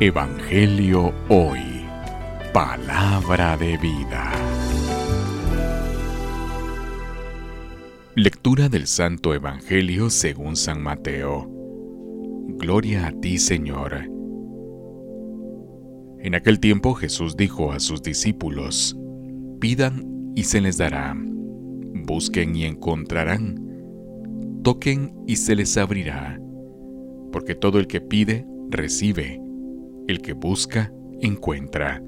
Evangelio Hoy. Palabra de vida. Lectura del Santo Evangelio según San Mateo. Gloria a ti, Señor. En aquel tiempo Jesús dijo a sus discípulos, Pidan y se les dará, busquen y encontrarán, toquen y se les abrirá, porque todo el que pide, recibe el que busca, encuentra,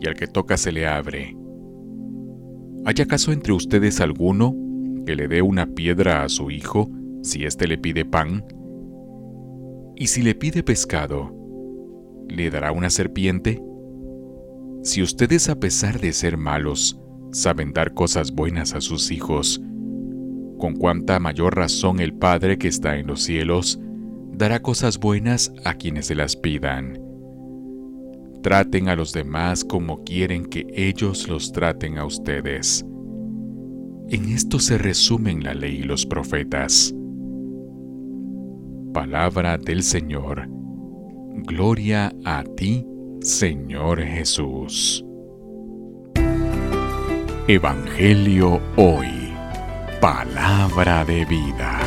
y al que toca se le abre. ¿Hay acaso entre ustedes alguno que le dé una piedra a su hijo si éste le pide pan? ¿Y si le pide pescado, le dará una serpiente? Si ustedes a pesar de ser malos, saben dar cosas buenas a sus hijos, con cuánta mayor razón el Padre que está en los cielos dará cosas buenas a quienes se las pidan. Traten a los demás como quieren que ellos los traten a ustedes. En esto se resumen la ley y los profetas. Palabra del Señor. Gloria a ti, Señor Jesús. Evangelio hoy. Palabra de vida.